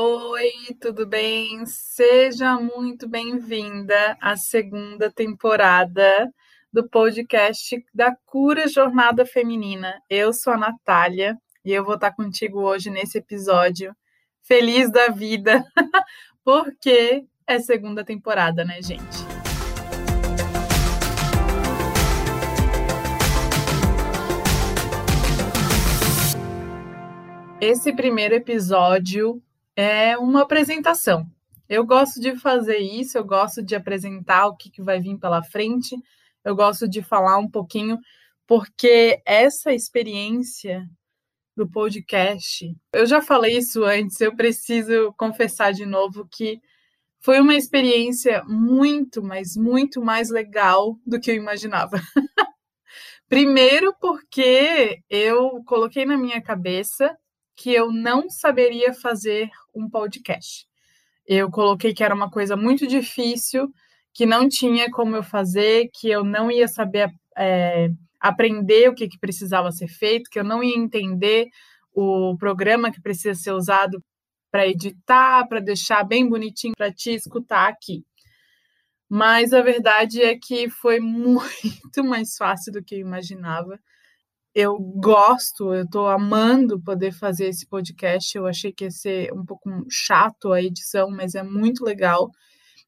Oi, tudo bem? Seja muito bem-vinda à segunda temporada do podcast da Cura Jornada Feminina. Eu sou a Natália e eu vou estar contigo hoje nesse episódio feliz da vida, porque é segunda temporada, né, gente? Esse primeiro episódio é uma apresentação. Eu gosto de fazer isso, eu gosto de apresentar o que, que vai vir pela frente, eu gosto de falar um pouquinho, porque essa experiência do podcast, eu já falei isso antes, eu preciso confessar de novo que foi uma experiência muito, mas muito mais legal do que eu imaginava. Primeiro, porque eu coloquei na minha cabeça que eu não saberia fazer um podcast. Eu coloquei que era uma coisa muito difícil, que não tinha como eu fazer, que eu não ia saber é, aprender o que, que precisava ser feito, que eu não ia entender o programa que precisa ser usado para editar, para deixar bem bonitinho para te escutar aqui. Mas a verdade é que foi muito mais fácil do que eu imaginava eu gosto, eu estou amando poder fazer esse podcast. Eu achei que ia ser um pouco chato a edição, mas é muito legal.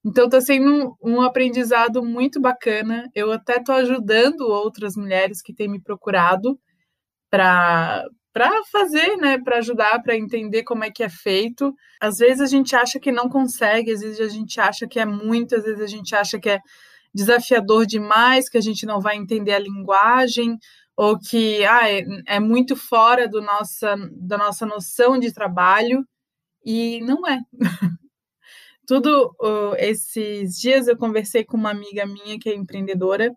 Então está sendo um, um, aprendizado muito bacana. Eu até estou ajudando outras mulheres que têm me procurado para para fazer, né, para ajudar, para entender como é que é feito. Às vezes a gente acha que não consegue, às vezes a gente acha que é muito, às vezes a gente acha que é desafiador demais, que a gente não vai entender a linguagem, ou que ah, é, é muito fora do nossa, da nossa noção de trabalho, e não é. Tudo uh, esses dias eu conversei com uma amiga minha que é empreendedora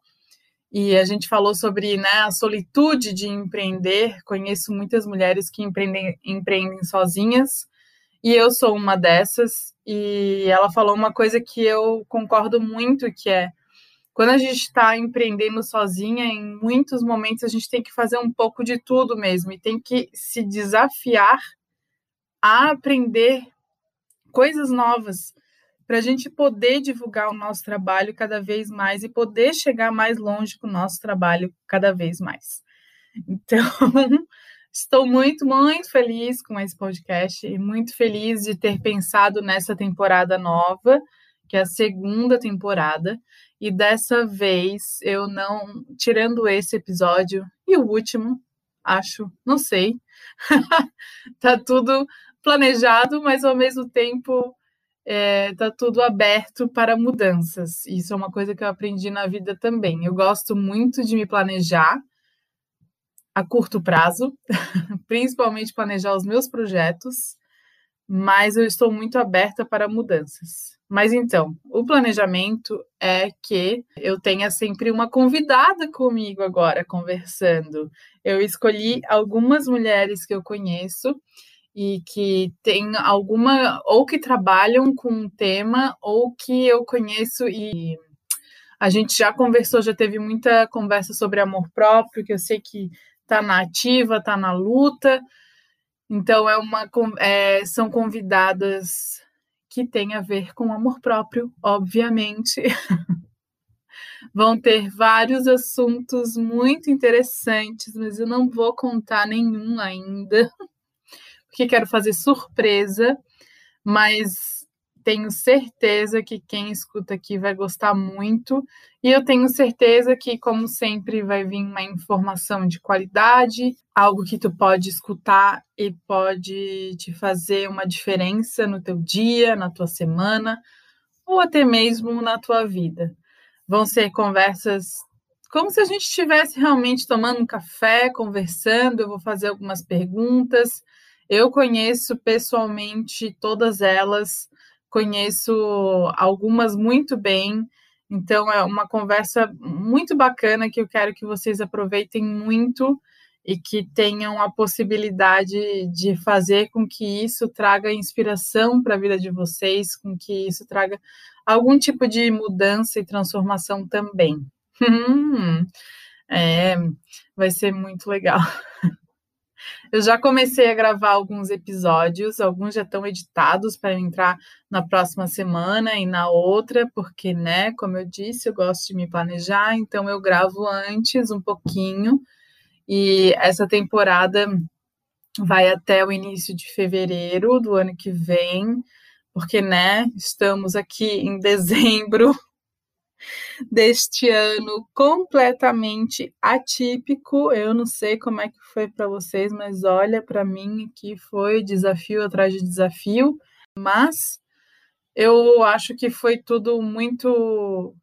e a gente falou sobre né, a solitude de empreender. Conheço muitas mulheres que empreendem, empreendem sozinhas e eu sou uma dessas. E ela falou uma coisa que eu concordo muito, que é quando a gente está empreendendo sozinha, em muitos momentos a gente tem que fazer um pouco de tudo mesmo e tem que se desafiar a aprender coisas novas para a gente poder divulgar o nosso trabalho cada vez mais e poder chegar mais longe com o nosso trabalho cada vez mais. Então, estou muito, muito feliz com esse podcast e muito feliz de ter pensado nessa temporada nova, que é a segunda temporada. E dessa vez eu não, tirando esse episódio e o último, acho, não sei. tá tudo planejado, mas ao mesmo tempo é, tá tudo aberto para mudanças. Isso é uma coisa que eu aprendi na vida também. Eu gosto muito de me planejar a curto prazo, principalmente planejar os meus projetos, mas eu estou muito aberta para mudanças. Mas então, o planejamento é que eu tenha sempre uma convidada comigo agora conversando. Eu escolhi algumas mulheres que eu conheço e que têm alguma ou que trabalham com um tema ou que eu conheço e a gente já conversou, já teve muita conversa sobre amor próprio, que eu sei que está na ativa, está na luta. Então é uma é, são convidadas que tem a ver com amor próprio, obviamente. Vão ter vários assuntos muito interessantes, mas eu não vou contar nenhum ainda, porque quero fazer surpresa, mas tenho certeza que quem escuta aqui vai gostar muito. E eu tenho certeza que, como sempre, vai vir uma informação de qualidade, algo que tu pode escutar e pode te fazer uma diferença no teu dia, na tua semana, ou até mesmo na tua vida. Vão ser conversas como se a gente estivesse realmente tomando um café, conversando. Eu vou fazer algumas perguntas. Eu conheço pessoalmente todas elas conheço algumas muito bem. Então é uma conversa muito bacana que eu quero que vocês aproveitem muito e que tenham a possibilidade de fazer com que isso traga inspiração para a vida de vocês, com que isso traga algum tipo de mudança e transformação também. Hum, é, vai ser muito legal. Eu já comecei a gravar alguns episódios, alguns já estão editados para entrar na próxima semana e na outra, porque, né, como eu disse, eu gosto de me planejar, então eu gravo antes um pouquinho. E essa temporada vai até o início de fevereiro do ano que vem, porque, né, estamos aqui em dezembro deste ano completamente atípico. Eu não sei como é que foi para vocês, mas olha, para mim aqui foi desafio atrás de desafio, mas eu acho que foi tudo muito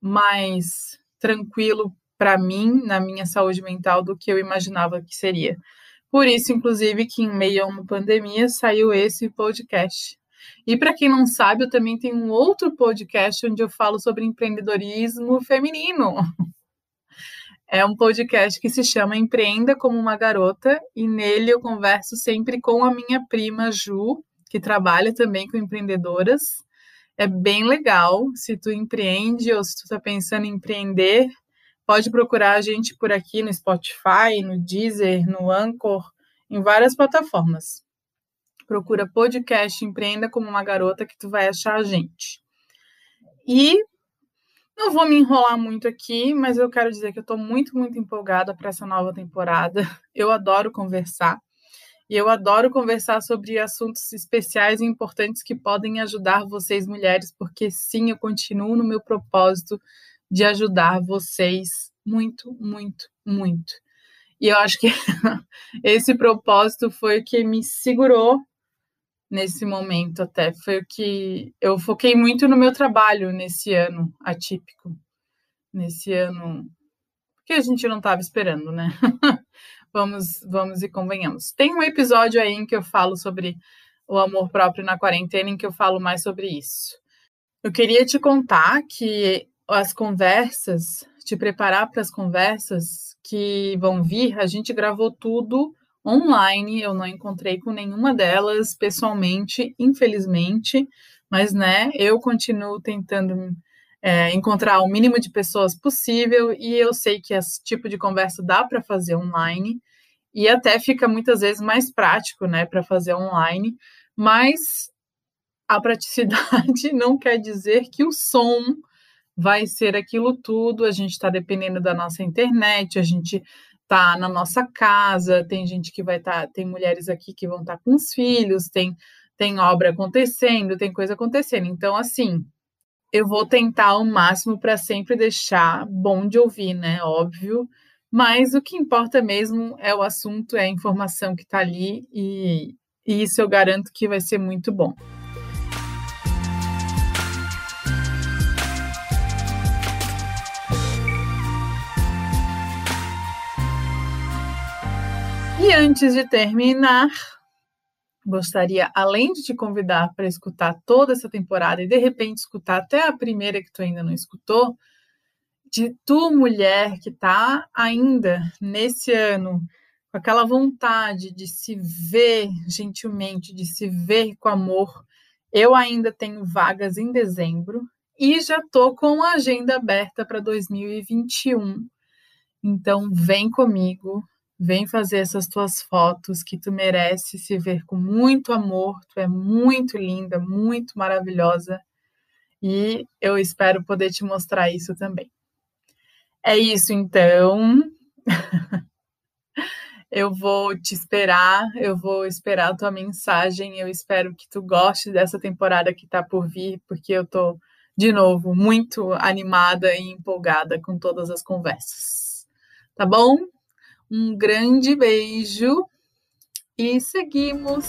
mais tranquilo para mim, na minha saúde mental, do que eu imaginava que seria. Por isso, inclusive, que em meio a uma pandemia saiu esse podcast. E para quem não sabe, eu também tenho um outro podcast onde eu falo sobre empreendedorismo feminino. É um podcast que se chama Empreenda como uma Garota, e nele eu converso sempre com a minha prima Ju, que trabalha também com empreendedoras. É bem legal. Se tu empreende ou se tu está pensando em empreender, pode procurar a gente por aqui no Spotify, no Deezer, no Anchor, em várias plataformas procura podcast Empreenda como uma garota que tu vai achar a gente. E não vou me enrolar muito aqui, mas eu quero dizer que eu estou muito, muito empolgada para essa nova temporada. Eu adoro conversar. E eu adoro conversar sobre assuntos especiais e importantes que podem ajudar vocês, mulheres, porque sim, eu continuo no meu propósito de ajudar vocês muito, muito, muito. E eu acho que esse propósito foi o que me segurou nesse momento até. Foi o que eu foquei muito no meu trabalho nesse ano atípico. Nesse ano que a gente não estava esperando, né? vamos, vamos e convenhamos. Tem um episódio aí em que eu falo sobre o amor próprio na quarentena, em que eu falo mais sobre isso. Eu queria te contar que as conversas, te preparar para as conversas que vão vir, a gente gravou tudo online, eu não encontrei com nenhuma delas pessoalmente, infelizmente, mas né, eu continuo tentando é, encontrar o mínimo de pessoas possível e eu sei que esse tipo de conversa dá para fazer online e até fica muitas vezes mais prático, né, para fazer online, mas a praticidade não quer dizer que o som vai ser aquilo tudo, a gente está dependendo da nossa internet, a gente tá na nossa casa, tem gente que vai estar, tá, tem mulheres aqui que vão estar tá com os filhos, tem tem obra acontecendo, tem coisa acontecendo. Então, assim, eu vou tentar ao máximo para sempre deixar bom de ouvir, né? Óbvio. Mas o que importa mesmo é o assunto, é a informação que está ali, e, e isso eu garanto que vai ser muito bom. E antes de terminar, gostaria, além de te convidar para escutar toda essa temporada e de repente escutar até a primeira que tu ainda não escutou, de tu, mulher, que está ainda nesse ano com aquela vontade de se ver gentilmente, de se ver com amor, eu ainda tenho vagas em dezembro e já tô com a agenda aberta para 2021. Então vem comigo, Vem fazer essas tuas fotos que tu merece se ver com muito amor. Tu é muito linda, muito maravilhosa. E eu espero poder te mostrar isso também. É isso então. eu vou te esperar, eu vou esperar a tua mensagem. Eu espero que tu goste dessa temporada que está por vir, porque eu tô de novo muito animada e empolgada com todas as conversas. Tá bom? Um grande beijo e seguimos!